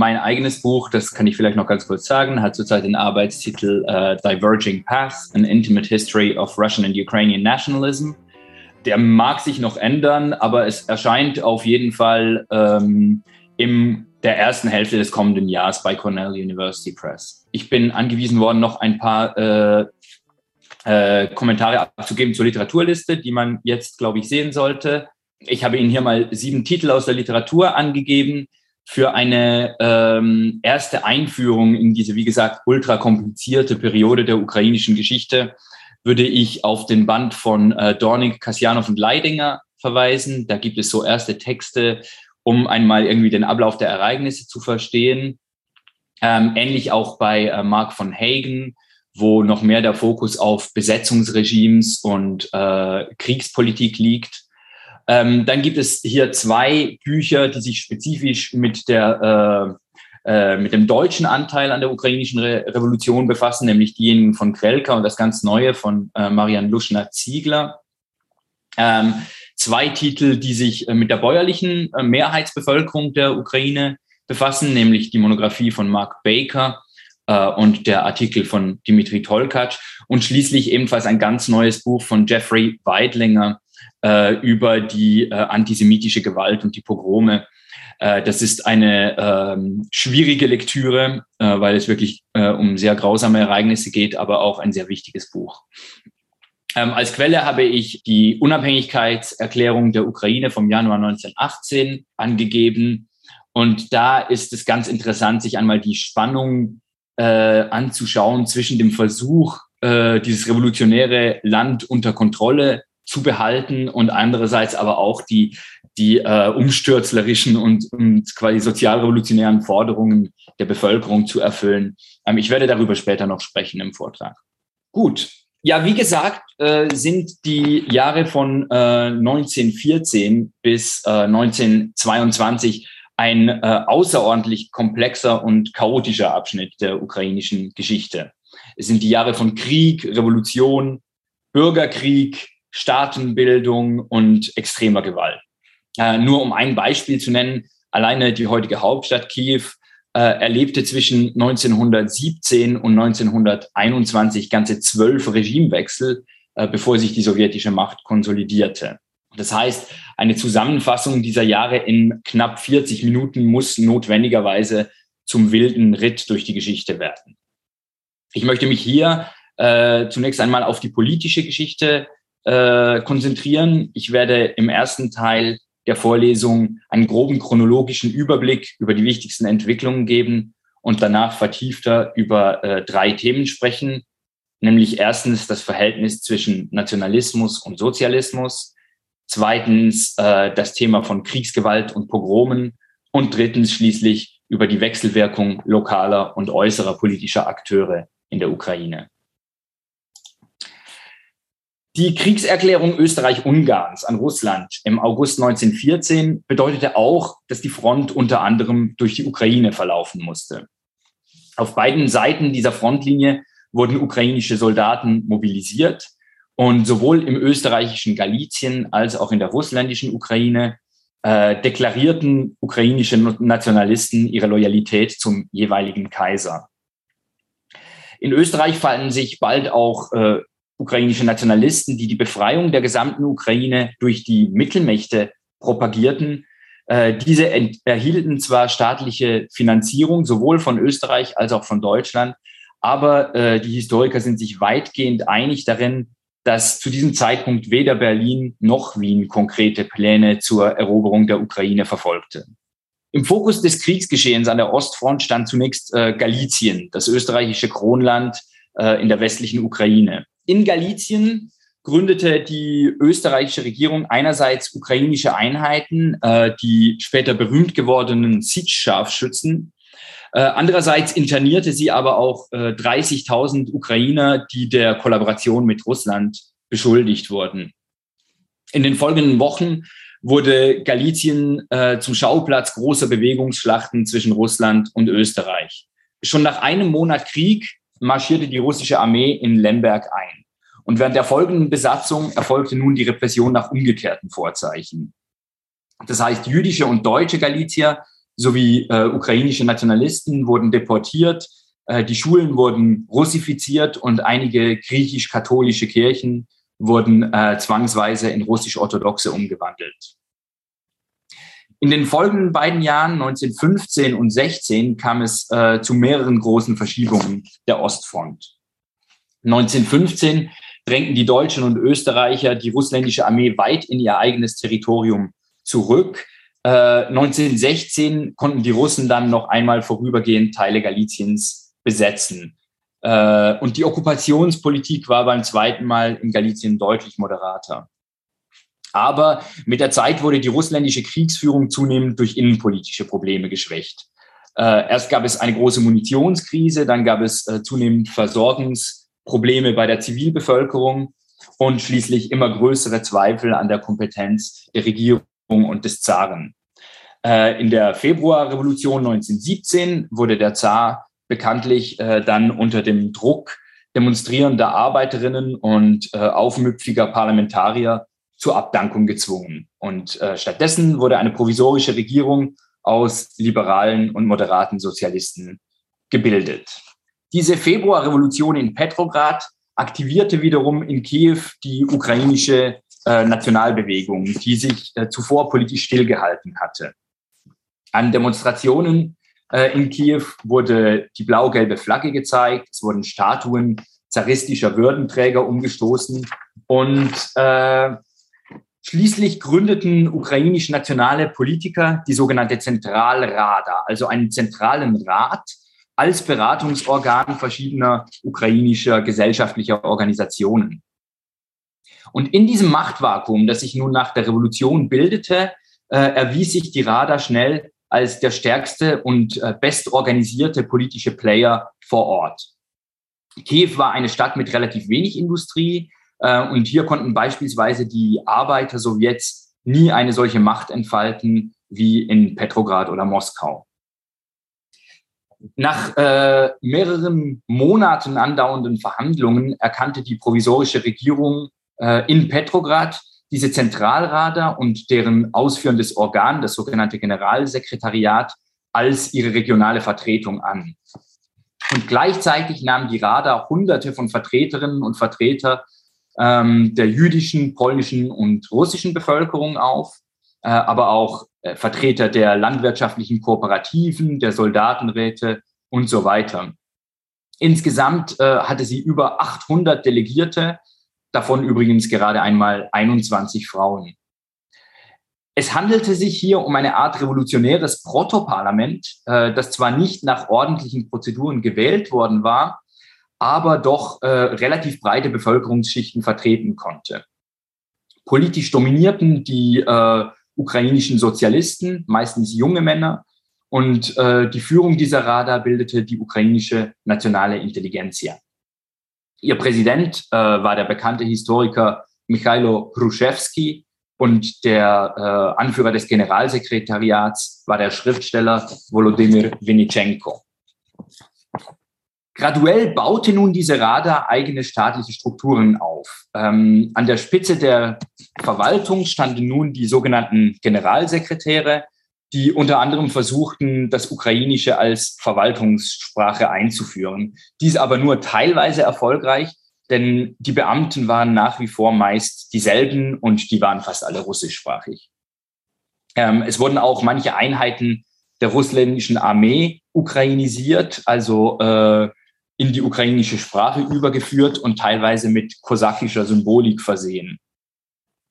mein eigenes Buch, das kann ich vielleicht noch ganz kurz sagen, hat zurzeit den Arbeitstitel äh, Diverging Paths, An Intimate History of Russian and Ukrainian Nationalism. Der mag sich noch ändern, aber es erscheint auf jeden Fall ähm, im der ersten Hälfte des kommenden Jahres bei Cornell University Press. Ich bin angewiesen worden, noch ein paar äh, äh, Kommentare abzugeben zur Literaturliste, die man jetzt, glaube ich, sehen sollte. Ich habe Ihnen hier mal sieben Titel aus der Literatur angegeben für eine ähm, erste Einführung in diese, wie gesagt, ultra komplizierte Periode der ukrainischen Geschichte würde ich auf den Band von äh, Dornig, Kasjanov und Leidinger verweisen. Da gibt es so erste Texte, um einmal irgendwie den Ablauf der Ereignisse zu verstehen. Ähm, ähnlich auch bei äh, Mark von Hagen, wo noch mehr der Fokus auf Besetzungsregimes und äh, Kriegspolitik liegt. Ähm, dann gibt es hier zwei Bücher, die sich spezifisch mit der äh, äh, mit dem deutschen Anteil an der ukrainischen Re Revolution befassen, nämlich diejenigen von Krelka und das ganz Neue von äh, Marian Luschner-Ziegler. Ähm, zwei Titel, die sich äh, mit der bäuerlichen äh, Mehrheitsbevölkerung der Ukraine befassen, nämlich die Monographie von Mark Baker äh, und der Artikel von Dimitri Tolkac und schließlich ebenfalls ein ganz neues Buch von Jeffrey Weidlinger, äh, über die äh, antisemitische Gewalt und die Pogrome. Äh, das ist eine ähm, schwierige Lektüre, äh, weil es wirklich äh, um sehr grausame Ereignisse geht, aber auch ein sehr wichtiges Buch. Ähm, als Quelle habe ich die Unabhängigkeitserklärung der Ukraine vom Januar 1918 angegeben. Und da ist es ganz interessant, sich einmal die Spannung äh, anzuschauen zwischen dem Versuch, dieses revolutionäre Land unter Kontrolle zu behalten und andererseits aber auch die, die äh, umstürzlerischen und, und quasi sozialrevolutionären Forderungen der Bevölkerung zu erfüllen. Ähm, ich werde darüber später noch sprechen im Vortrag. Gut. Ja, wie gesagt, äh, sind die Jahre von äh, 1914 bis äh, 1922 ein äh, außerordentlich komplexer und chaotischer Abschnitt der ukrainischen Geschichte. Es sind die Jahre von Krieg, Revolution, Bürgerkrieg, Staatenbildung und extremer Gewalt. Äh, nur um ein Beispiel zu nennen, alleine die heutige Hauptstadt Kiew äh, erlebte zwischen 1917 und 1921 ganze zwölf Regimewechsel, äh, bevor sich die sowjetische Macht konsolidierte. Das heißt, eine Zusammenfassung dieser Jahre in knapp 40 Minuten muss notwendigerweise zum wilden Ritt durch die Geschichte werden. Ich möchte mich hier äh, zunächst einmal auf die politische Geschichte äh, konzentrieren. Ich werde im ersten Teil der Vorlesung einen groben chronologischen Überblick über die wichtigsten Entwicklungen geben und danach vertiefter über äh, drei Themen sprechen, nämlich erstens das Verhältnis zwischen Nationalismus und Sozialismus, zweitens äh, das Thema von Kriegsgewalt und Pogromen und drittens schließlich über die Wechselwirkung lokaler und äußerer politischer Akteure in der Ukraine. Die Kriegserklärung Österreich-Ungarns an Russland im August 1914 bedeutete auch, dass die Front unter anderem durch die Ukraine verlaufen musste. Auf beiden Seiten dieser Frontlinie wurden ukrainische Soldaten mobilisiert und sowohl im österreichischen Galizien als auch in der russländischen Ukraine äh, deklarierten ukrainische Nationalisten ihre Loyalität zum jeweiligen Kaiser. In Österreich fanden sich bald auch äh, ukrainische Nationalisten, die die Befreiung der gesamten Ukraine durch die Mittelmächte propagierten. Äh, diese erhielten zwar staatliche Finanzierung, sowohl von Österreich als auch von Deutschland, aber äh, die Historiker sind sich weitgehend einig darin, dass zu diesem Zeitpunkt weder Berlin noch Wien konkrete Pläne zur Eroberung der Ukraine verfolgte. Im Fokus des Kriegsgeschehens an der Ostfront stand zunächst äh, Galizien, das österreichische Kronland äh, in der westlichen Ukraine. In Galizien gründete die österreichische Regierung einerseits ukrainische Einheiten, äh, die später berühmt gewordenen Sich-Scharfschützen. Äh, andererseits internierte sie aber auch äh, 30.000 Ukrainer, die der Kollaboration mit Russland beschuldigt wurden. In den folgenden Wochen wurde Galizien äh, zum Schauplatz großer Bewegungsschlachten zwischen Russland und Österreich. Schon nach einem Monat Krieg marschierte die russische Armee in Lemberg ein. Und während der folgenden Besatzung erfolgte nun die Repression nach umgekehrten Vorzeichen. Das heißt, jüdische und deutsche Galizier sowie äh, ukrainische Nationalisten wurden deportiert, äh, die Schulen wurden russifiziert und einige griechisch-katholische Kirchen wurden äh, zwangsweise in russisch-orthodoxe umgewandelt. In den folgenden beiden Jahren, 1915 und 16, kam es äh, zu mehreren großen Verschiebungen der Ostfront. 1915 drängten die Deutschen und Österreicher die russländische Armee weit in ihr eigenes Territorium zurück. Äh, 1916 konnten die Russen dann noch einmal vorübergehend Teile Galiciens besetzen. Äh, und die Okkupationspolitik war beim zweiten Mal in Galicien deutlich moderater. Aber mit der Zeit wurde die russländische Kriegsführung zunehmend durch innenpolitische Probleme geschwächt. Äh, erst gab es eine große Munitionskrise, dann gab es äh, zunehmend Versorgungsprobleme bei der Zivilbevölkerung und schließlich immer größere Zweifel an der Kompetenz der Regierung und des Zaren. Äh, in der Februarrevolution 1917 wurde der Zar bekanntlich äh, dann unter dem Druck demonstrierender Arbeiterinnen und äh, aufmüpfiger Parlamentarier zur Abdankung gezwungen. Und stattdessen wurde eine provisorische Regierung aus liberalen und moderaten Sozialisten gebildet. Diese Februarrevolution in Petrograd aktivierte wiederum in Kiew die ukrainische äh, Nationalbewegung, die sich äh, zuvor politisch stillgehalten hatte. An Demonstrationen äh, in Kiew wurde die blau-gelbe Flagge gezeigt, es wurden Statuen zaristischer Würdenträger umgestoßen und äh, Schließlich gründeten ukrainisch nationale Politiker die sogenannte Zentralrada, also einen zentralen Rat als Beratungsorgan verschiedener ukrainischer gesellschaftlicher Organisationen. Und in diesem Machtvakuum, das sich nun nach der Revolution bildete, äh, erwies sich die Rada schnell als der stärkste und äh, bestorganisierte politische Player vor Ort. Kiew war eine Stadt mit relativ wenig Industrie, äh, und hier konnten beispielsweise die Arbeiter-Sowjets nie eine solche Macht entfalten wie in Petrograd oder Moskau. Nach äh, mehreren Monaten andauernden Verhandlungen erkannte die provisorische Regierung äh, in Petrograd diese Zentralrada und deren ausführendes Organ, das sogenannte Generalsekretariat, als ihre regionale Vertretung an. Und gleichzeitig nahmen die Rada Hunderte von Vertreterinnen und Vertreter ähm, der jüdischen, polnischen und russischen Bevölkerung auf, äh, aber auch Vertreter der landwirtschaftlichen Kooperativen, der Soldatenräte und so weiter. Insgesamt äh, hatte sie über 800 Delegierte, davon übrigens gerade einmal 21 Frauen. Es handelte sich hier um eine Art revolutionäres Protoparlament, äh, das zwar nicht nach ordentlichen Prozeduren gewählt worden war, aber doch äh, relativ breite Bevölkerungsschichten vertreten konnte. Politisch dominierten die äh, ukrainischen Sozialisten, meistens junge Männer, und äh, die Führung dieser Rada bildete die ukrainische nationale Intelligenzia. Ihr Präsident äh, war der bekannte Historiker Michailo Hruszewski und der äh, Anführer des Generalsekretariats war der Schriftsteller Volodymyr Winitschenko. Graduell baute nun diese Rada eigene staatliche Strukturen auf. Ähm, an der Spitze der Verwaltung standen nun die sogenannten Generalsekretäre, die unter anderem versuchten, das Ukrainische als Verwaltungssprache einzuführen. Dies aber nur teilweise erfolgreich, denn die Beamten waren nach wie vor meist dieselben und die waren fast alle russischsprachig. Ähm, es wurden auch manche Einheiten der russländischen Armee ukrainisiert, also äh, in die ukrainische Sprache übergeführt und teilweise mit kosakischer Symbolik versehen.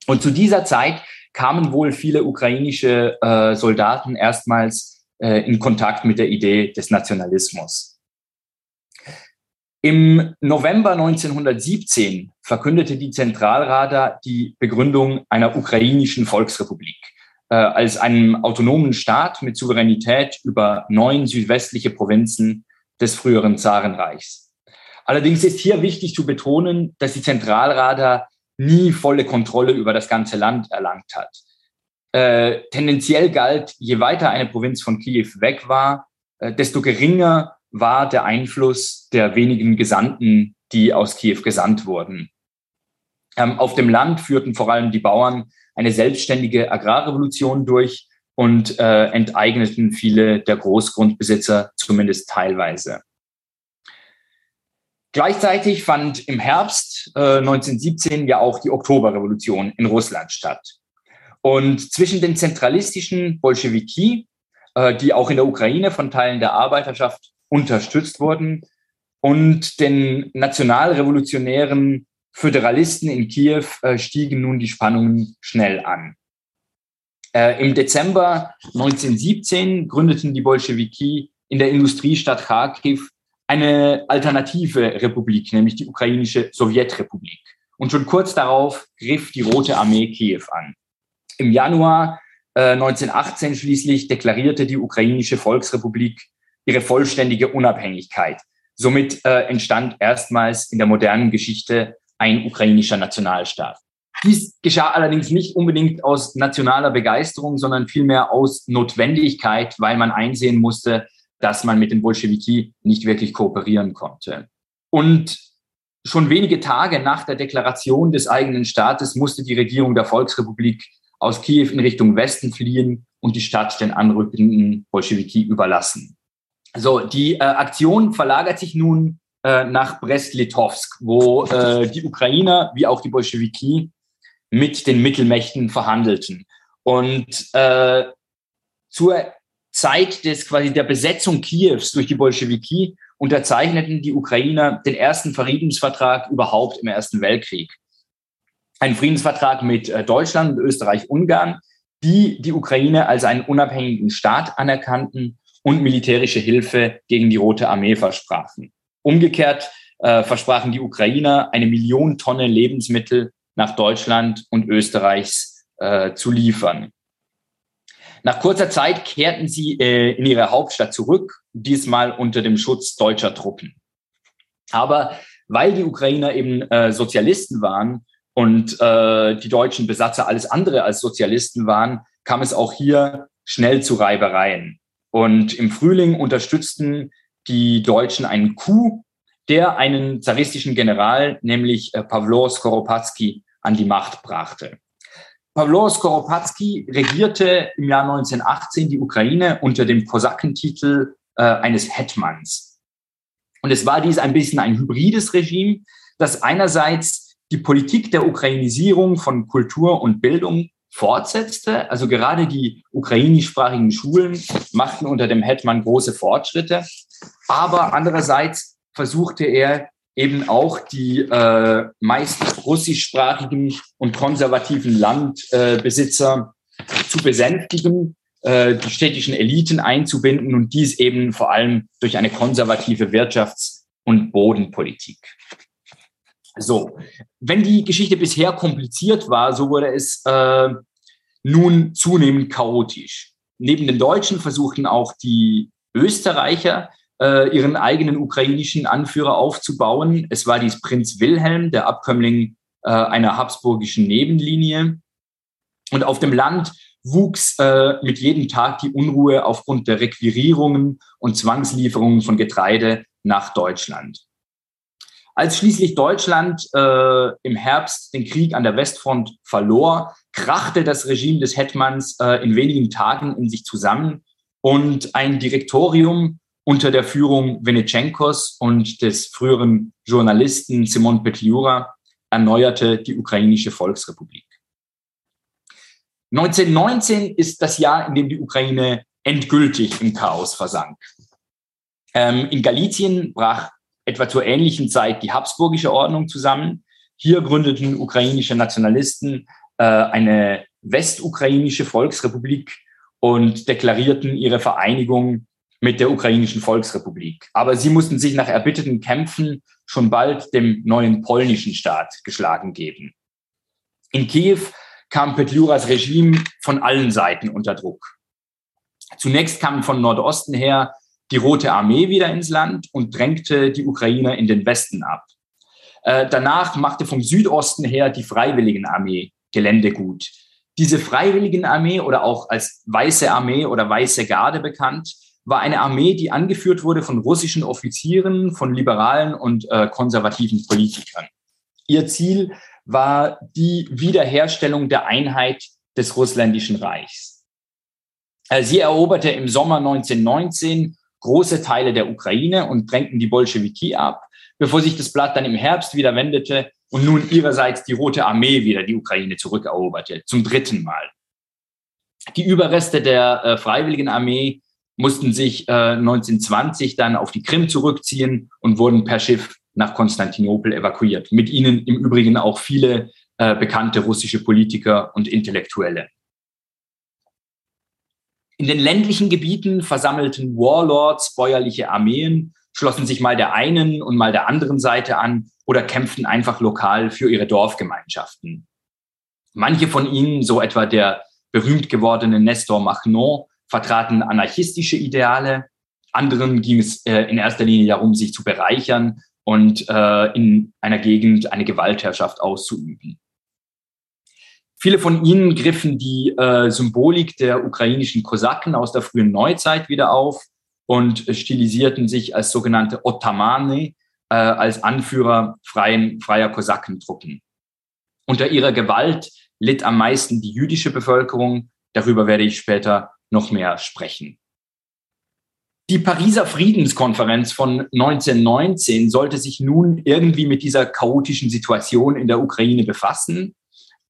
Und zu dieser Zeit kamen wohl viele ukrainische äh, Soldaten erstmals äh, in Kontakt mit der Idee des Nationalismus. Im November 1917 verkündete die Zentralrada die Begründung einer ukrainischen Volksrepublik äh, als einem autonomen Staat mit Souveränität über neun südwestliche Provinzen des früheren Zarenreichs. Allerdings ist hier wichtig zu betonen, dass die Zentralrada nie volle Kontrolle über das ganze Land erlangt hat. Äh, tendenziell galt, je weiter eine Provinz von Kiew weg war, äh, desto geringer war der Einfluss der wenigen Gesandten, die aus Kiew gesandt wurden. Ähm, auf dem Land führten vor allem die Bauern eine selbstständige Agrarrevolution durch und äh, enteigneten viele der Großgrundbesitzer zumindest teilweise. Gleichzeitig fand im Herbst äh, 1917 ja auch die Oktoberrevolution in Russland statt. Und zwischen den zentralistischen Bolschewiki, äh, die auch in der Ukraine von Teilen der Arbeiterschaft unterstützt wurden, und den nationalrevolutionären Föderalisten in Kiew äh, stiegen nun die Spannungen schnell an. Äh, Im Dezember 1917 gründeten die Bolschewiki in der Industriestadt Kharkiv eine alternative Republik, nämlich die ukrainische Sowjetrepublik. Und schon kurz darauf griff die Rote Armee Kiew an. Im Januar äh, 1918 schließlich deklarierte die ukrainische Volksrepublik ihre vollständige Unabhängigkeit. Somit äh, entstand erstmals in der modernen Geschichte ein ukrainischer Nationalstaat. Dies geschah allerdings nicht unbedingt aus nationaler Begeisterung, sondern vielmehr aus Notwendigkeit, weil man einsehen musste, dass man mit den Bolschewiki nicht wirklich kooperieren konnte. Und schon wenige Tage nach der Deklaration des eigenen Staates musste die Regierung der Volksrepublik aus Kiew in Richtung Westen fliehen und die Stadt den anrückenden Bolschewiki überlassen. So, die äh, Aktion verlagert sich nun äh, nach Brest-Litovsk, wo äh, die Ukrainer wie auch die Bolschewiki mit den Mittelmächten verhandelten. Und äh, zur Zeit des quasi der Besetzung Kiews durch die Bolschewiki unterzeichneten die Ukrainer den ersten Friedensvertrag überhaupt im Ersten Weltkrieg. Ein Friedensvertrag mit äh, Deutschland und Österreich-Ungarn, die die Ukraine als einen unabhängigen Staat anerkannten und militärische Hilfe gegen die Rote Armee versprachen. Umgekehrt äh, versprachen die Ukrainer eine Million Tonnen Lebensmittel nach Deutschland und Österreichs äh, zu liefern. Nach kurzer Zeit kehrten sie äh, in ihre Hauptstadt zurück, diesmal unter dem Schutz deutscher Truppen. Aber weil die Ukrainer eben äh, Sozialisten waren und äh, die deutschen Besatzer alles andere als Sozialisten waren, kam es auch hier schnell zu Reibereien. Und im Frühling unterstützten die Deutschen einen Coup, der einen zaristischen General, nämlich äh, Pawlo Skoropadsky, an die Macht brachte. Pawlo Skoropadsky regierte im Jahr 1918 die Ukraine unter dem Kosakentitel äh, eines Hetmans. Und es war dies ein bisschen ein hybrides Regime, das einerseits die Politik der Ukrainisierung von Kultur und Bildung fortsetzte. Also gerade die ukrainischsprachigen Schulen machten unter dem Hetman große Fortschritte. Aber andererseits versuchte er eben auch die äh, meist russischsprachigen und konservativen Landbesitzer äh, zu besänftigen, äh, die städtischen Eliten einzubinden und dies eben vor allem durch eine konservative Wirtschafts- und Bodenpolitik. So, wenn die Geschichte bisher kompliziert war, so wurde es äh, nun zunehmend chaotisch. Neben den Deutschen versuchten auch die Österreicher äh, ihren eigenen ukrainischen Anführer aufzubauen. Es war dies Prinz Wilhelm, der Abkömmling äh, einer habsburgischen Nebenlinie. Und auf dem Land wuchs äh, mit jedem Tag die Unruhe aufgrund der Requirierungen und Zwangslieferungen von Getreide nach Deutschland. Als schließlich Deutschland äh, im Herbst den Krieg an der Westfront verlor, krachte das Regime des Hetmans äh, in wenigen Tagen in sich zusammen und ein Direktorium unter der Führung Venetschenkos und des früheren Journalisten Simon Petliura erneuerte die ukrainische Volksrepublik. 1919 ist das Jahr, in dem die Ukraine endgültig im Chaos versank. Ähm, in Galizien brach etwa zur ähnlichen Zeit die Habsburgische Ordnung zusammen. Hier gründeten ukrainische Nationalisten äh, eine westukrainische Volksrepublik und deklarierten ihre Vereinigung mit der ukrainischen Volksrepublik. Aber sie mussten sich nach erbitterten Kämpfen schon bald dem neuen polnischen Staat geschlagen geben. In Kiew kam Petliuras Regime von allen Seiten unter Druck. Zunächst kam von Nordosten her die Rote Armee wieder ins Land und drängte die Ukrainer in den Westen ab. Äh, danach machte vom Südosten her die Freiwilligenarmee Geländegut. Diese Freiwilligenarmee oder auch als Weiße Armee oder Weiße Garde bekannt, war eine Armee, die angeführt wurde von russischen Offizieren, von liberalen und äh, konservativen Politikern. Ihr Ziel war die Wiederherstellung der Einheit des russländischen Reichs. Äh, sie eroberte im Sommer 1919 große Teile der Ukraine und drängten die Bolschewiki ab, bevor sich das Blatt dann im Herbst wieder wendete und nun ihrerseits die Rote Armee wieder die Ukraine zurückeroberte, zum dritten Mal. Die Überreste der äh, Freiwilligen Armee mussten sich äh, 1920 dann auf die Krim zurückziehen und wurden per Schiff nach Konstantinopel evakuiert. Mit ihnen im Übrigen auch viele äh, bekannte russische Politiker und Intellektuelle. In den ländlichen Gebieten versammelten Warlords bäuerliche Armeen, schlossen sich mal der einen und mal der anderen Seite an oder kämpften einfach lokal für ihre Dorfgemeinschaften. Manche von ihnen, so etwa der berühmt gewordene Nestor Machnon, vertraten anarchistische Ideale. Anderen ging es äh, in erster Linie darum, sich zu bereichern und äh, in einer Gegend eine Gewaltherrschaft auszuüben. Viele von ihnen griffen die äh, Symbolik der ukrainischen Kosaken aus der frühen Neuzeit wieder auf und stilisierten sich als sogenannte Ottamane, äh, als Anführer freien, freier Kosakentruppen. Unter ihrer Gewalt litt am meisten die jüdische Bevölkerung. Darüber werde ich später noch mehr sprechen. Die Pariser Friedenskonferenz von 1919 sollte sich nun irgendwie mit dieser chaotischen Situation in der Ukraine befassen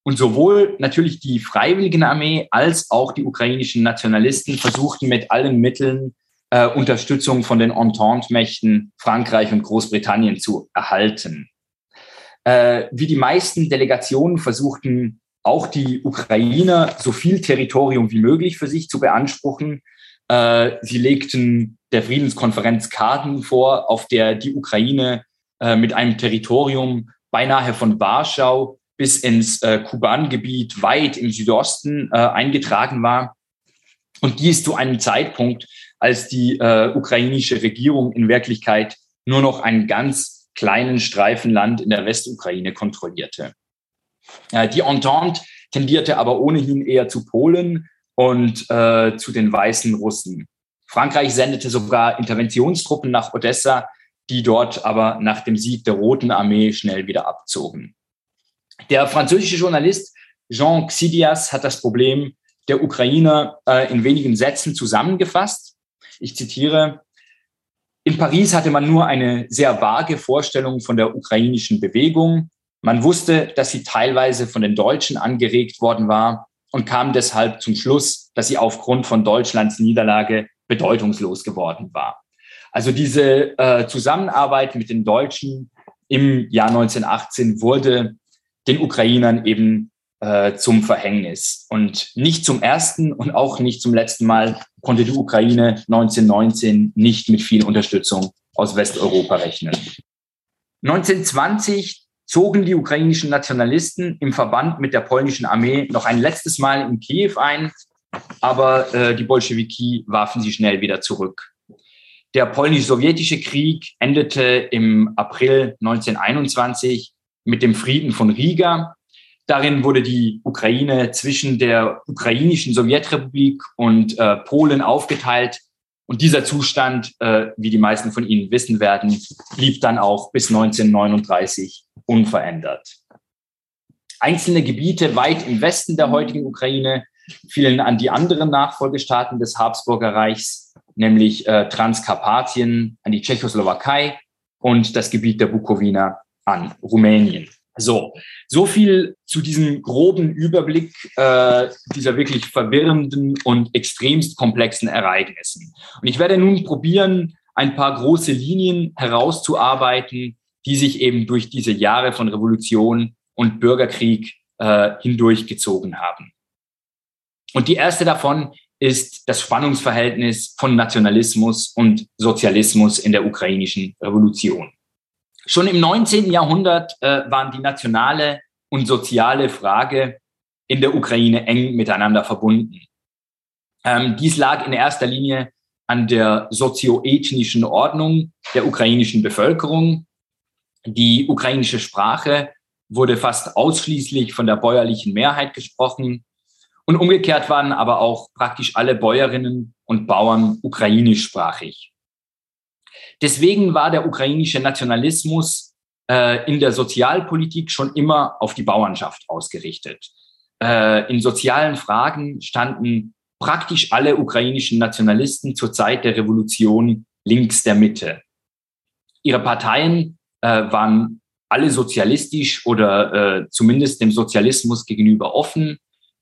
und sowohl natürlich die Freiwilligenarmee als auch die ukrainischen Nationalisten versuchten mit allen Mitteln äh, Unterstützung von den Entente-Mächten Frankreich und Großbritannien zu erhalten. Äh, wie die meisten Delegationen versuchten auch die Ukrainer so viel Territorium wie möglich für sich zu beanspruchen. Äh, sie legten der Friedenskonferenz Karten vor, auf der die Ukraine äh, mit einem Territorium beinahe von Warschau bis ins äh, Kuban-Gebiet weit im Südosten äh, eingetragen war. Und dies zu einem Zeitpunkt, als die ukrainische Regierung in Wirklichkeit nur noch einen ganz kleinen Streifen Land in der Westukraine kontrollierte. Äh, die Entente tendierte aber ohnehin eher zu Polen und äh, zu den weißen Russen. Frankreich sendete sogar Interventionstruppen nach Odessa, die dort aber nach dem Sieg der Roten Armee schnell wieder abzogen. Der französische Journalist Jean Xidias hat das Problem der Ukrainer äh, in wenigen Sätzen zusammengefasst. Ich zitiere, in Paris hatte man nur eine sehr vage Vorstellung von der ukrainischen Bewegung. Man wusste, dass sie teilweise von den Deutschen angeregt worden war und kam deshalb zum Schluss, dass sie aufgrund von Deutschlands Niederlage bedeutungslos geworden war. Also diese äh, Zusammenarbeit mit den Deutschen im Jahr 1918 wurde den Ukrainern eben äh, zum Verhängnis. Und nicht zum ersten und auch nicht zum letzten Mal konnte die Ukraine 1919 nicht mit viel Unterstützung aus Westeuropa rechnen. 1920 zogen die ukrainischen Nationalisten im Verband mit der polnischen Armee noch ein letztes Mal in Kiew ein, aber äh, die Bolschewiki warfen sie schnell wieder zurück. Der polnisch-sowjetische Krieg endete im April 1921 mit dem Frieden von Riga. Darin wurde die Ukraine zwischen der ukrainischen Sowjetrepublik und äh, Polen aufgeteilt. Und dieser Zustand, äh, wie die meisten von Ihnen wissen werden, blieb dann auch bis 1939 unverändert. Einzelne Gebiete weit im Westen der heutigen Ukraine fielen an die anderen Nachfolgestaaten des Habsburger Reichs, nämlich äh, Transkarpatien, an die Tschechoslowakei und das Gebiet der Bukowina an Rumänien. So, so viel zu diesem groben Überblick äh, dieser wirklich verwirrenden und extremst komplexen Ereignissen. Und ich werde nun probieren, ein paar große Linien herauszuarbeiten, die sich eben durch diese Jahre von Revolution und Bürgerkrieg äh, hindurchgezogen haben. Und die erste davon ist das Spannungsverhältnis von Nationalismus und Sozialismus in der ukrainischen Revolution. Schon im 19. Jahrhundert äh, waren die nationale und soziale Frage in der Ukraine eng miteinander verbunden. Ähm, dies lag in erster Linie an der sozioethnischen Ordnung der ukrainischen Bevölkerung. Die ukrainische Sprache wurde fast ausschließlich von der bäuerlichen Mehrheit gesprochen. Und umgekehrt waren aber auch praktisch alle Bäuerinnen und Bauern ukrainischsprachig. Deswegen war der ukrainische Nationalismus äh, in der Sozialpolitik schon immer auf die Bauernschaft ausgerichtet. Äh, in sozialen Fragen standen praktisch alle ukrainischen Nationalisten zur Zeit der Revolution links der Mitte. Ihre Parteien äh, waren alle sozialistisch oder äh, zumindest dem Sozialismus gegenüber offen.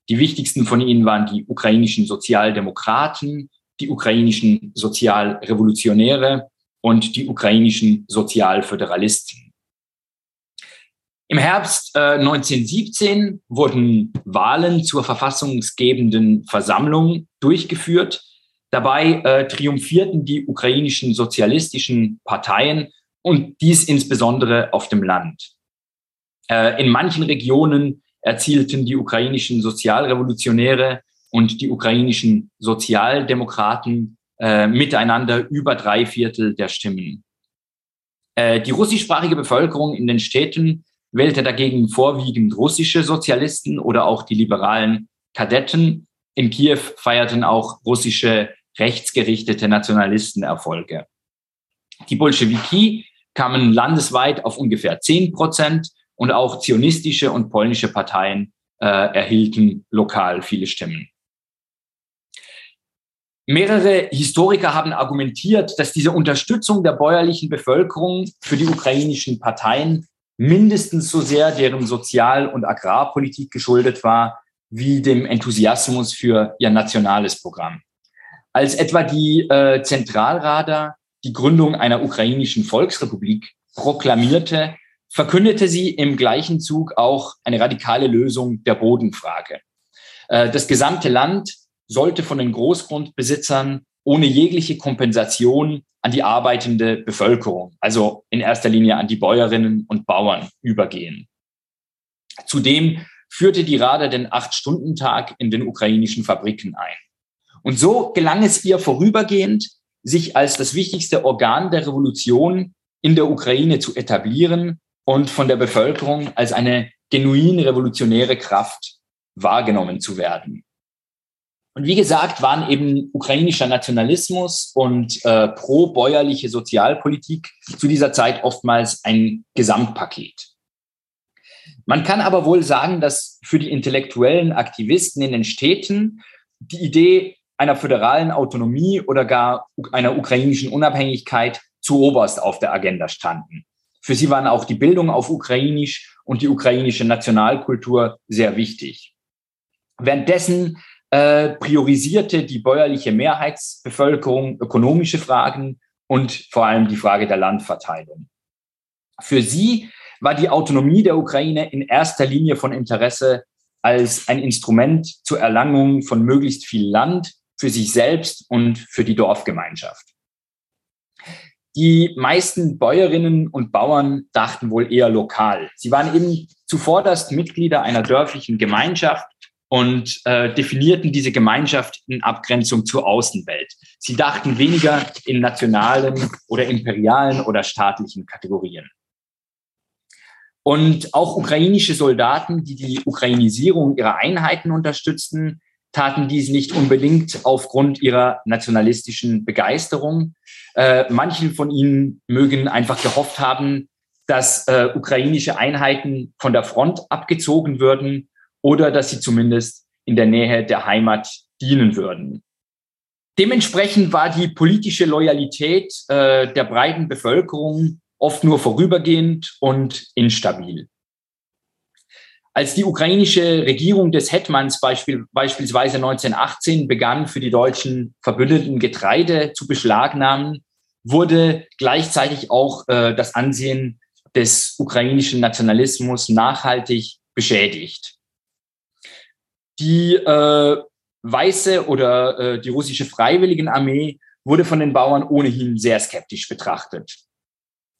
Die wichtigsten von ihnen waren die ukrainischen Sozialdemokraten, die ukrainischen Sozialrevolutionäre und die ukrainischen Sozialföderalisten. Im Herbst äh, 1917 wurden Wahlen zur verfassungsgebenden Versammlung durchgeführt. Dabei äh, triumphierten die ukrainischen sozialistischen Parteien und dies insbesondere auf dem Land. Äh, in manchen Regionen erzielten die ukrainischen Sozialrevolutionäre und die ukrainischen Sozialdemokraten äh, miteinander über drei Viertel der Stimmen. Äh, die russischsprachige Bevölkerung in den Städten wählte dagegen vorwiegend russische Sozialisten oder auch die liberalen Kadetten. In Kiew feierten auch russische rechtsgerichtete Nationalisten Erfolge. Die Bolschewiki kamen landesweit auf ungefähr 10 Prozent und auch zionistische und polnische Parteien äh, erhielten lokal viele Stimmen. Mehrere Historiker haben argumentiert, dass diese Unterstützung der bäuerlichen Bevölkerung für die ukrainischen Parteien mindestens so sehr deren Sozial- und Agrarpolitik geschuldet war, wie dem Enthusiasmus für ihr nationales Programm. Als etwa die äh, Zentralrada die Gründung einer ukrainischen Volksrepublik proklamierte, verkündete sie im gleichen Zug auch eine radikale Lösung der Bodenfrage. Äh, das gesamte Land sollte von den Großgrundbesitzern ohne jegliche Kompensation an die arbeitende Bevölkerung, also in erster Linie an die Bäuerinnen und Bauern übergehen. Zudem führte die Rada den Acht-Stunden-Tag in den ukrainischen Fabriken ein. Und so gelang es ihr vorübergehend, sich als das wichtigste Organ der Revolution in der Ukraine zu etablieren und von der Bevölkerung als eine genuin revolutionäre Kraft wahrgenommen zu werden. Und wie gesagt, waren eben ukrainischer Nationalismus und äh, pro-bäuerliche Sozialpolitik zu dieser Zeit oftmals ein Gesamtpaket. Man kann aber wohl sagen, dass für die intellektuellen Aktivisten in den Städten die Idee einer föderalen Autonomie oder gar einer ukrainischen Unabhängigkeit zu oberst auf der Agenda standen. Für sie waren auch die Bildung auf Ukrainisch und die ukrainische Nationalkultur sehr wichtig. Währenddessen äh, priorisierte die bäuerliche Mehrheitsbevölkerung ökonomische Fragen und vor allem die Frage der Landverteilung. Für sie war die Autonomie der Ukraine in erster Linie von Interesse als ein Instrument zur Erlangung von möglichst viel Land für sich selbst und für die Dorfgemeinschaft. Die meisten Bäuerinnen und Bauern dachten wohl eher lokal. Sie waren eben zuvorderst Mitglieder einer dörflichen Gemeinschaft und äh, definierten diese Gemeinschaft in Abgrenzung zur Außenwelt. Sie dachten weniger in nationalen oder imperialen oder staatlichen Kategorien. Und auch ukrainische Soldaten, die die Ukrainisierung ihrer Einheiten unterstützten, taten dies nicht unbedingt aufgrund ihrer nationalistischen Begeisterung. Äh, manche von ihnen mögen einfach gehofft haben, dass äh, ukrainische Einheiten von der Front abgezogen würden oder dass sie zumindest in der Nähe der Heimat dienen würden. Dementsprechend war die politische Loyalität äh, der breiten Bevölkerung oft nur vorübergehend und instabil. Als die ukrainische Regierung des Hetmans beispiel, beispielsweise 1918 begann, für die deutschen Verbündeten Getreide zu beschlagnahmen, wurde gleichzeitig auch äh, das Ansehen des ukrainischen Nationalismus nachhaltig beschädigt die äh, weiße oder äh, die russische Freiwilligenarmee wurde von den Bauern ohnehin sehr skeptisch betrachtet.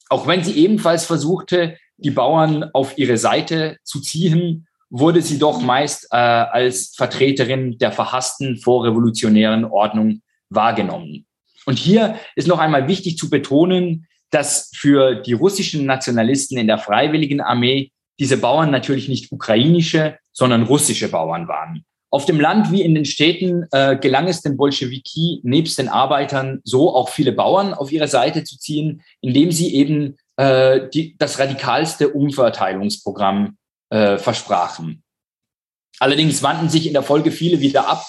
Auch wenn sie ebenfalls versuchte, die Bauern auf ihre Seite zu ziehen, wurde sie doch meist äh, als Vertreterin der verhassten vorrevolutionären Ordnung wahrgenommen. Und hier ist noch einmal wichtig zu betonen, dass für die russischen Nationalisten in der Freiwilligen Armee diese Bauern natürlich nicht ukrainische, sondern russische Bauern waren. Auf dem Land wie in den Städten äh, gelang es den Bolschewiki nebst den Arbeitern so auch viele Bauern auf ihre Seite zu ziehen, indem sie eben äh, die, das radikalste Umverteilungsprogramm äh, versprachen. Allerdings wandten sich in der Folge viele wieder ab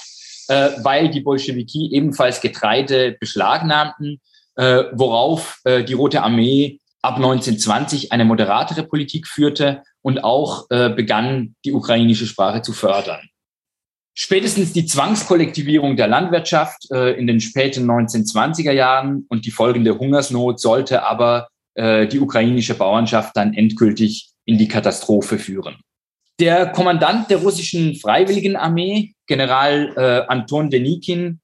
äh, weil die Bolschewiki ebenfalls Getreide beschlagnahmten, äh, worauf äh, die Rote Armee ab 1920 eine moderatere Politik führte und auch äh, begann, die ukrainische Sprache zu fördern. Spätestens die Zwangskollektivierung der Landwirtschaft äh, in den späten 1920er Jahren und die folgende Hungersnot sollte aber äh, die ukrainische Bauernschaft dann endgültig in die Katastrophe führen. Der Kommandant der russischen Freiwilligenarmee, General äh, Anton Denikin,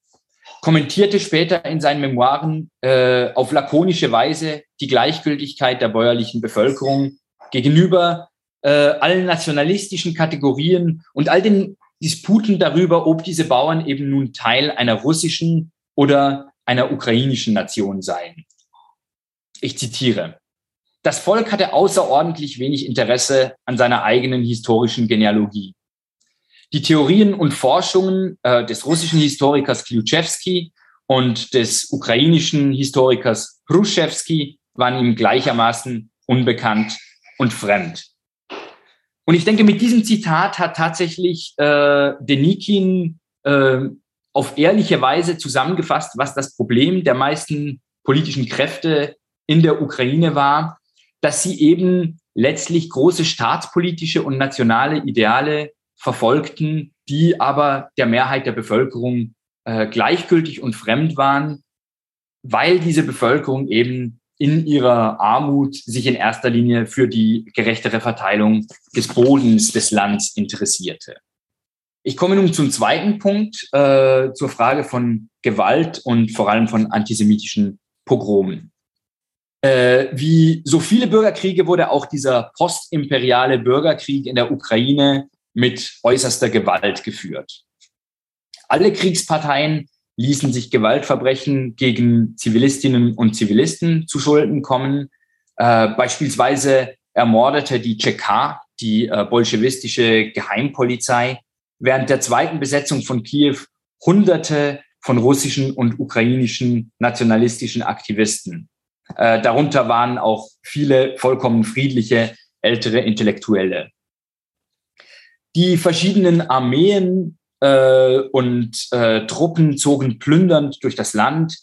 kommentierte später in seinen Memoiren äh, auf lakonische Weise die Gleichgültigkeit der bäuerlichen Bevölkerung gegenüber äh, allen nationalistischen Kategorien und all den Disputen darüber, ob diese Bauern eben nun Teil einer russischen oder einer ukrainischen Nation seien. Ich zitiere. Das Volk hatte außerordentlich wenig Interesse an seiner eigenen historischen Genealogie. Die Theorien und Forschungen äh, des russischen Historikers Kliuchewski und des ukrainischen Historikers Hruschewski waren ihm gleichermaßen unbekannt und fremd. Und ich denke, mit diesem Zitat hat tatsächlich äh, Denikin äh, auf ehrliche Weise zusammengefasst, was das Problem der meisten politischen Kräfte in der Ukraine war, dass sie eben letztlich große staatspolitische und nationale Ideale verfolgten, die aber der Mehrheit der Bevölkerung äh, gleichgültig und fremd waren, weil diese Bevölkerung eben in ihrer Armut sich in erster Linie für die gerechtere Verteilung des Bodens des Landes interessierte. Ich komme nun zum zweiten Punkt, äh, zur Frage von Gewalt und vor allem von antisemitischen Pogromen. Äh, wie so viele Bürgerkriege wurde auch dieser postimperiale Bürgerkrieg in der Ukraine mit äußerster Gewalt geführt. Alle Kriegsparteien ließen sich Gewaltverbrechen gegen Zivilistinnen und Zivilisten zu Schulden kommen. Äh, beispielsweise ermordete die Tscheka, die äh, bolschewistische Geheimpolizei, während der zweiten Besetzung von Kiew Hunderte von russischen und ukrainischen nationalistischen Aktivisten. Äh, darunter waren auch viele vollkommen friedliche ältere Intellektuelle. Die verschiedenen Armeen äh, und äh, Truppen zogen plündernd durch das Land.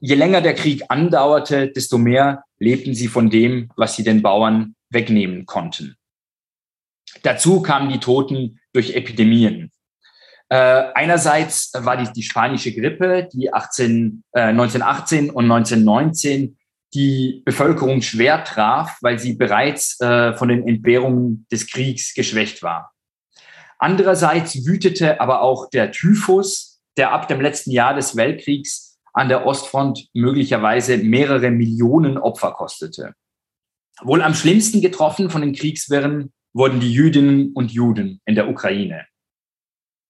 Je länger der Krieg andauerte, desto mehr lebten sie von dem, was sie den Bauern wegnehmen konnten. Dazu kamen die Toten durch Epidemien. Äh, einerseits war die, die spanische Grippe, die 18, äh, 1918 und 1919 die Bevölkerung schwer traf, weil sie bereits äh, von den Entbehrungen des Kriegs geschwächt war. Andererseits wütete aber auch der Typhus, der ab dem letzten Jahr des Weltkriegs an der Ostfront möglicherweise mehrere Millionen Opfer kostete. Wohl am schlimmsten getroffen von den Kriegswirren wurden die Jüdinnen und Juden in der Ukraine.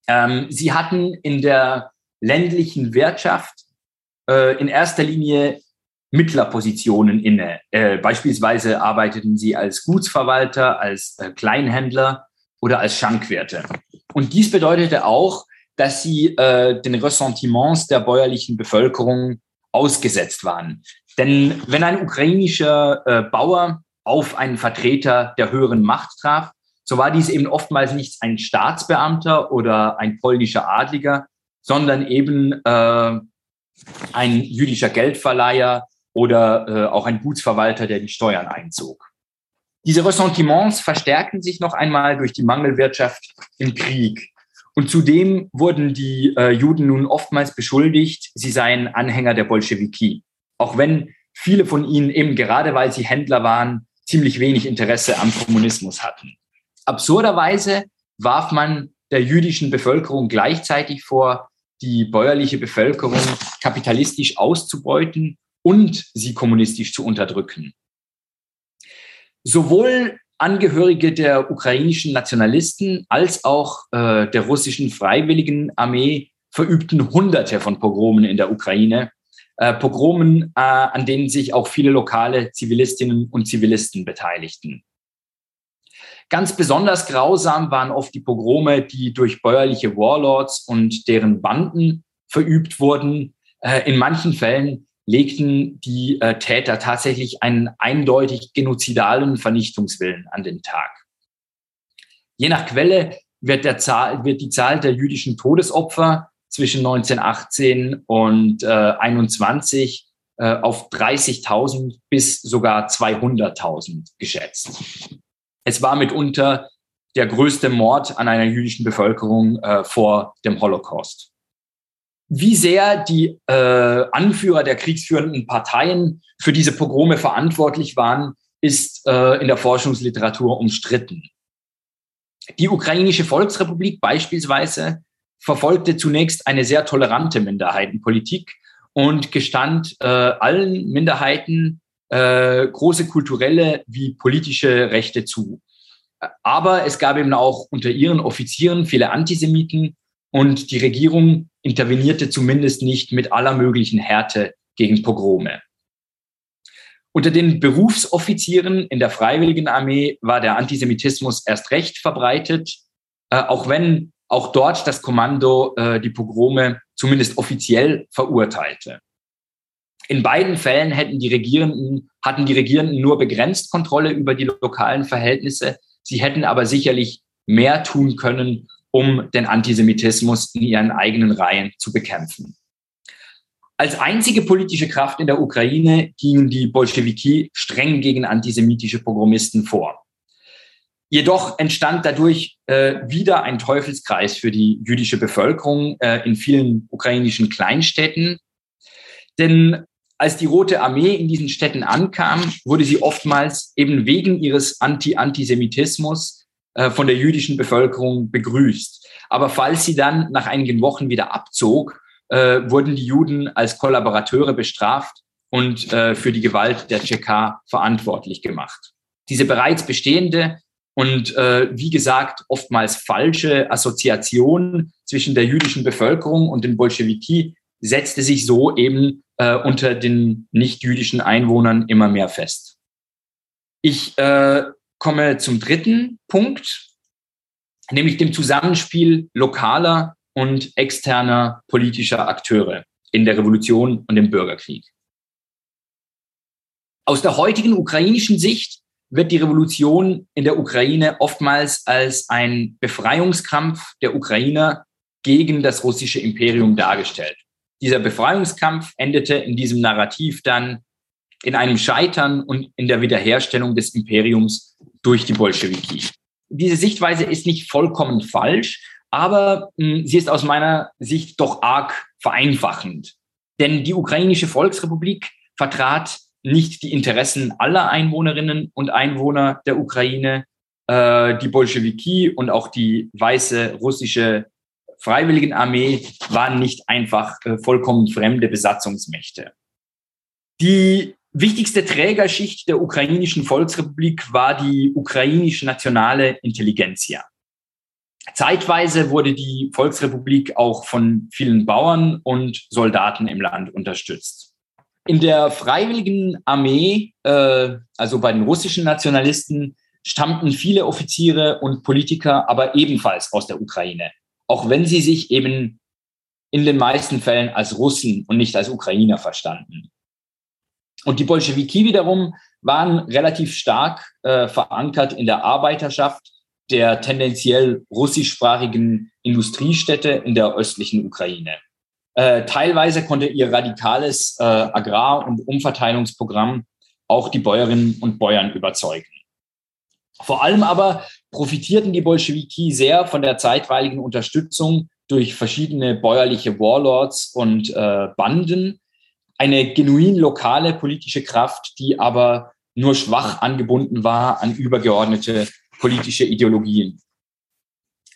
Ähm, sie hatten in der ländlichen Wirtschaft äh, in erster Linie Mittlerpositionen inne. Äh, beispielsweise arbeiteten sie als Gutsverwalter, als äh, Kleinhändler oder als Schankwerte. Und dies bedeutete auch, dass sie äh, den Ressentiments der bäuerlichen Bevölkerung ausgesetzt waren. Denn wenn ein ukrainischer äh, Bauer auf einen Vertreter der höheren Macht traf, so war dies eben oftmals nicht ein Staatsbeamter oder ein polnischer Adliger, sondern eben äh, ein jüdischer Geldverleiher oder äh, auch ein Gutsverwalter, der die Steuern einzog. Diese Ressentiments verstärkten sich noch einmal durch die Mangelwirtschaft im Krieg. Und zudem wurden die äh, Juden nun oftmals beschuldigt, sie seien Anhänger der Bolschewiki. Auch wenn viele von ihnen eben gerade weil sie Händler waren, ziemlich wenig Interesse am Kommunismus hatten. Absurderweise warf man der jüdischen Bevölkerung gleichzeitig vor, die bäuerliche Bevölkerung kapitalistisch auszubeuten und sie kommunistisch zu unterdrücken. Sowohl Angehörige der ukrainischen Nationalisten als auch äh, der russischen Freiwilligen Armee verübten Hunderte von Pogromen in der Ukraine. Äh, Pogromen, äh, an denen sich auch viele lokale Zivilistinnen und Zivilisten beteiligten. Ganz besonders grausam waren oft die Pogrome, die durch bäuerliche Warlords und deren Banden verübt wurden. Äh, in manchen Fällen legten die äh, Täter tatsächlich einen eindeutig genozidalen Vernichtungswillen an den Tag. Je nach Quelle wird, der Zahl, wird die Zahl der jüdischen Todesopfer zwischen 1918 und äh, 21 äh, auf 30.000 bis sogar 200.000 geschätzt. Es war mitunter der größte Mord an einer jüdischen Bevölkerung äh, vor dem Holocaust. Wie sehr die äh, Anführer der kriegsführenden Parteien für diese Pogrome verantwortlich waren, ist äh, in der Forschungsliteratur umstritten. Die ukrainische Volksrepublik beispielsweise verfolgte zunächst eine sehr tolerante Minderheitenpolitik und gestand äh, allen Minderheiten äh, große kulturelle wie politische Rechte zu. Aber es gab eben auch unter ihren Offizieren viele Antisemiten und die Regierung intervenierte zumindest nicht mit aller möglichen Härte gegen Pogrome. Unter den Berufsoffizieren in der Freiwilligenarmee war der Antisemitismus erst recht verbreitet, äh, auch wenn auch dort das Kommando äh, die Pogrome zumindest offiziell verurteilte. In beiden Fällen hätten die Regierenden, hatten die Regierenden nur begrenzt Kontrolle über die lokalen Verhältnisse. Sie hätten aber sicherlich mehr tun können, um den Antisemitismus in ihren eigenen Reihen zu bekämpfen. Als einzige politische Kraft in der Ukraine gingen die Bolschewiki streng gegen antisemitische Pogromisten vor. Jedoch entstand dadurch äh, wieder ein Teufelskreis für die jüdische Bevölkerung äh, in vielen ukrainischen Kleinstädten. Denn als die Rote Armee in diesen Städten ankam, wurde sie oftmals eben wegen ihres Anti-Antisemitismus von der jüdischen Bevölkerung begrüßt. Aber falls sie dann nach einigen Wochen wieder abzog, äh, wurden die Juden als Kollaborateure bestraft und äh, für die Gewalt der Tscheka verantwortlich gemacht. Diese bereits bestehende und äh, wie gesagt oftmals falsche Assoziation zwischen der jüdischen Bevölkerung und den Bolschewiki setzte sich so eben äh, unter den nicht-jüdischen Einwohnern immer mehr fest. Ich äh, komme zum dritten Punkt, nämlich dem Zusammenspiel lokaler und externer politischer Akteure in der Revolution und im Bürgerkrieg. Aus der heutigen ukrainischen Sicht wird die Revolution in der Ukraine oftmals als ein Befreiungskampf der Ukrainer gegen das russische Imperium dargestellt. Dieser Befreiungskampf endete in diesem Narrativ dann in einem Scheitern und in der Wiederherstellung des Imperiums durch die Bolschewiki. Diese Sichtweise ist nicht vollkommen falsch, aber mh, hm, sie ist aus meiner Sicht doch arg vereinfachend. Denn die ukrainische Volksrepublik vertrat nicht die Interessen aller Einwohnerinnen und Einwohner der Ukraine. Äh, die Bolschewiki und auch die weiße russische Freiwilligenarmee waren nicht einfach äh, vollkommen fremde Besatzungsmächte. Die wichtigste Trägerschicht der ukrainischen Volksrepublik war die ukrainische nationale Intelligenzia. Zeitweise wurde die Volksrepublik auch von vielen Bauern und Soldaten im Land unterstützt. In der freiwilligen Armee, äh, also bei den russischen Nationalisten, stammten viele Offiziere und Politiker aber ebenfalls aus der Ukraine, auch wenn sie sich eben in den meisten Fällen als Russen und nicht als Ukrainer verstanden. Und die Bolschewiki wiederum waren relativ stark äh, verankert in der Arbeiterschaft der tendenziell russischsprachigen Industriestädte in der östlichen Ukraine. Äh, teilweise konnte ihr radikales äh, Agrar- und Umverteilungsprogramm auch die Bäuerinnen und Bäuern überzeugen. Vor allem aber profitierten die Bolschewiki sehr von der zeitweiligen Unterstützung durch verschiedene bäuerliche Warlords und äh, Banden. Eine genuin lokale politische Kraft, die aber nur schwach angebunden war an übergeordnete politische Ideologien.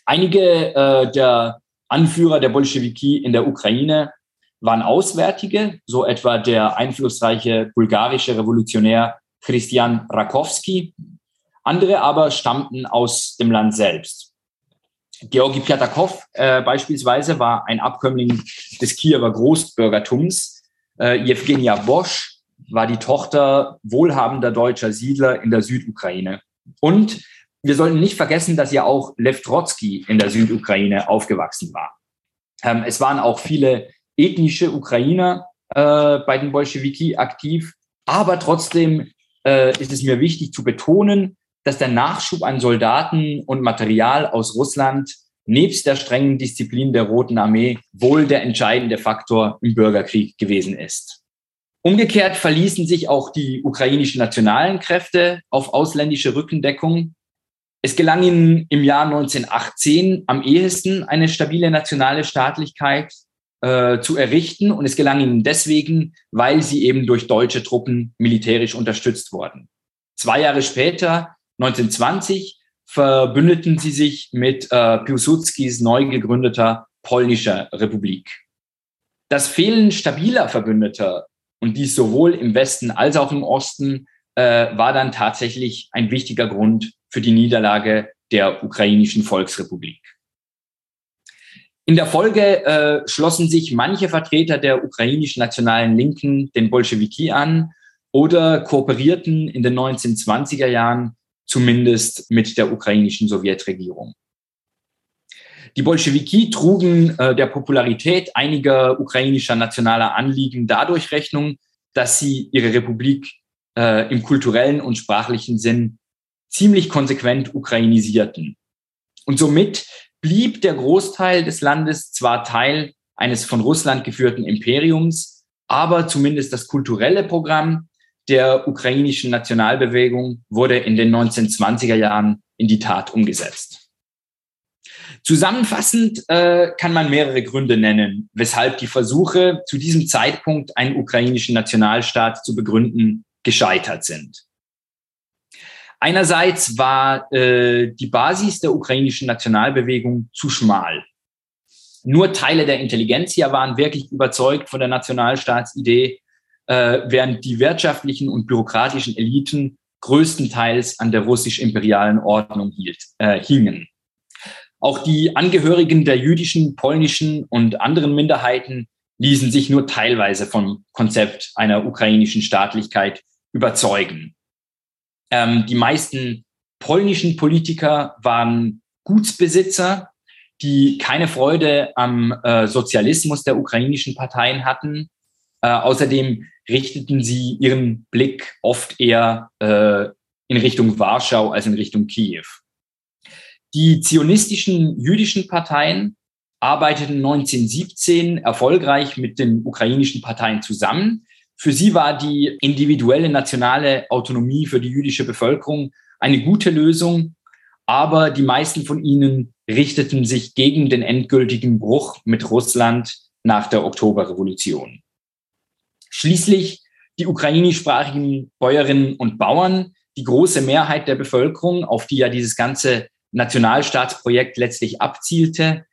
Einige äh, der Anführer der Bolschewiki in der Ukraine waren Auswärtige, so etwa der einflussreiche bulgarische Revolutionär Christian Rakowski. Andere aber stammten aus dem Land selbst. Georgi Pjatakov äh, beispielsweise war ein Abkömmling des Kiewer Großbürgertums. Äh, Jewgenia Bosch war die Tochter wohlhabender deutscher Siedler in der Südukraine. Und wir sollten nicht vergessen, dass ja auch Lev Trotsky in der Südukraine aufgewachsen war. Ähm, es waren auch viele ethnische Ukrainer äh, bei den Bolschewiki aktiv. Aber trotzdem äh, ist es mir wichtig zu betonen, dass der Nachschub an Soldaten und Material aus Russland nebst der strengen Disziplin der Roten Armee wohl der entscheidende Faktor im Bürgerkrieg gewesen ist. Umgekehrt verließen sich auch die ukrainischen nationalen Kräfte auf ausländische Rückendeckung. Es gelang ihnen im Jahr 1918 am ehesten eine stabile nationale Staatlichkeit äh, zu errichten und es gelang ihnen deswegen, weil sie eben durch deutsche Truppen militärisch unterstützt wurden. Zwei Jahre später, 1920, verbündeten sie sich mit äh, Piłsudskis neu gegründeter polnischer Republik. Das Fehlen stabiler Verbündeter und dies sowohl im Westen als auch im Osten äh, war dann tatsächlich ein wichtiger Grund für die Niederlage der ukrainischen Volksrepublik. In der Folge äh, schlossen sich manche Vertreter der ukrainischen nationalen Linken den Bolschewiki an oder kooperierten in den 1920er Jahren zumindest mit der ukrainischen Sowjetregierung. Die Bolschewiki trugen äh, der Popularität einiger ukrainischer nationaler Anliegen dadurch Rechnung, dass sie ihre Republik äh, im kulturellen und sprachlichen Sinn ziemlich konsequent ukrainisierten. Und somit blieb der Großteil des Landes zwar Teil eines von Russland geführten Imperiums, aber zumindest das kulturelle Programm der ukrainischen Nationalbewegung wurde in den 1920er Jahren in die Tat umgesetzt. Zusammenfassend äh, kann man mehrere Gründe nennen, weshalb die Versuche, zu diesem Zeitpunkt einen ukrainischen Nationalstaat zu begründen, gescheitert sind. Einerseits war äh, die Basis der ukrainischen Nationalbewegung zu schmal. Nur Teile der Intelligenzia waren wirklich überzeugt von der Nationalstaatsidee äh, während die wirtschaftlichen und bürokratischen Eliten größtenteils an der russisch-imperialen Ordnung hielt, äh, hingen. Auch die Angehörigen der jüdischen, polnischen und anderen Minderheiten ließen sich nur teilweise vom Konzept einer ukrainischen Staatlichkeit überzeugen. Ähm, die meisten polnischen Politiker waren Gutsbesitzer, die keine Freude am äh, Sozialismus der ukrainischen Parteien hatten. Äh, außerdem richteten sie ihren Blick oft eher äh, in Richtung Warschau als in Richtung Kiew. Die zionistischen jüdischen Parteien arbeiteten 1917 erfolgreich mit den ukrainischen Parteien zusammen. Für sie war die individuelle nationale Autonomie für die jüdische Bevölkerung eine gute Lösung, aber die meisten von ihnen richteten sich gegen den endgültigen Bruch mit Russland nach der Oktoberrevolution. Schließlich die ukrainischsprachigen Bäuerinnen und Bauern, die große Mehrheit der Bevölkerung, auf die ja dieses ganze Nationalstaatsprojekt letztlich abzielte.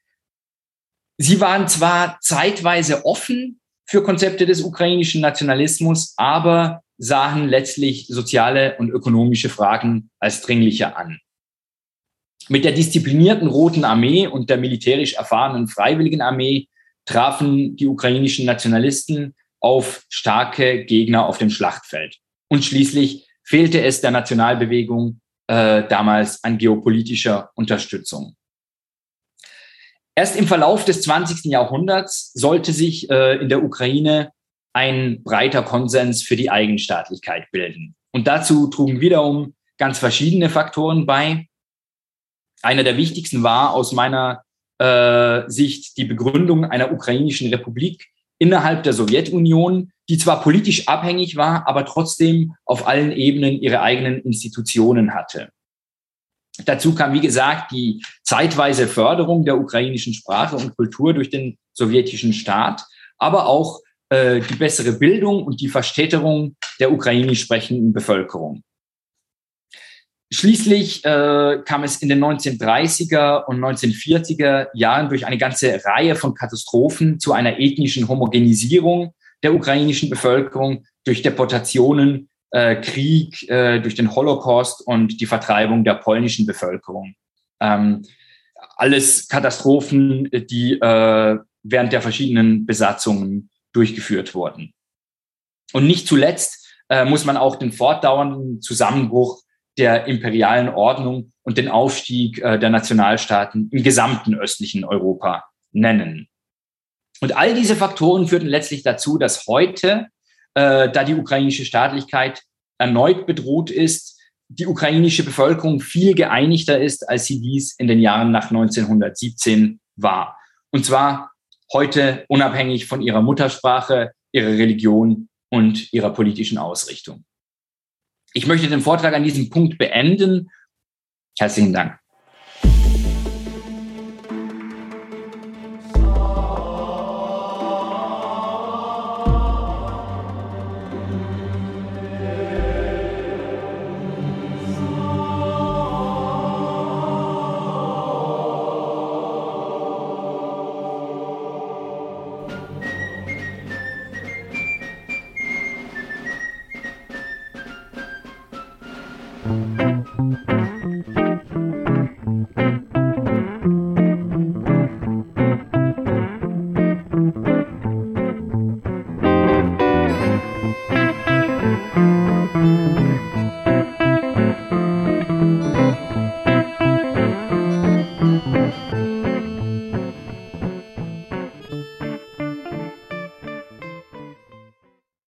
Sie waren zwar zeitweise offen für Konzepte des ukrainischen Nationalismus, aber sahen letztlich soziale und ökonomische Fragen als dringlicher an. Mit der disziplinierten Roten Armee und der militärisch erfahrenen Freiwilligen Armee trafen die ukrainischen Nationalisten auf starke Gegner auf dem Schlachtfeld. Und schließlich fehlte es der Nationalbewegung äh, damals an geopolitischer Unterstützung. Erst im Verlauf des 20. Jahrhunderts sollte sich äh, in der Ukraine ein breiter Konsens für die Eigenstaatlichkeit bilden. Und dazu trugen wiederum ganz verschiedene Faktoren bei. Einer der wichtigsten war aus meiner äh, Sicht die Begründung einer ukrainischen Republik innerhalb der Sowjetunion, die zwar politisch abhängig war, aber trotzdem auf allen Ebenen ihre eigenen Institutionen hatte. Dazu kam, wie gesagt, die zeitweise Förderung der ukrainischen Sprache und Kultur durch den sowjetischen Staat, aber auch äh, die bessere Bildung und die Verstädterung der ukrainisch sprechenden Bevölkerung. Schließlich äh, kam es in den 1930er und 1940er Jahren durch eine ganze Reihe von Katastrophen zu einer ethnischen Homogenisierung der ukrainischen Bevölkerung durch Deportationen, äh, Krieg, äh, durch den Holocaust und die Vertreibung der polnischen Bevölkerung. Ähm, alles Katastrophen, die äh, während der verschiedenen Besatzungen durchgeführt wurden. Und nicht zuletzt äh, muss man auch den fortdauernden Zusammenbruch der imperialen Ordnung und den Aufstieg äh, der Nationalstaaten im gesamten östlichen Europa nennen. Und all diese Faktoren führten letztlich dazu, dass heute, äh, da die ukrainische Staatlichkeit erneut bedroht ist, die ukrainische Bevölkerung viel geeinigter ist, als sie dies in den Jahren nach 1917 war. Und zwar heute unabhängig von ihrer Muttersprache, ihrer Religion und ihrer politischen Ausrichtung. Ich möchte den Vortrag an diesem Punkt beenden. Herzlichen Dank.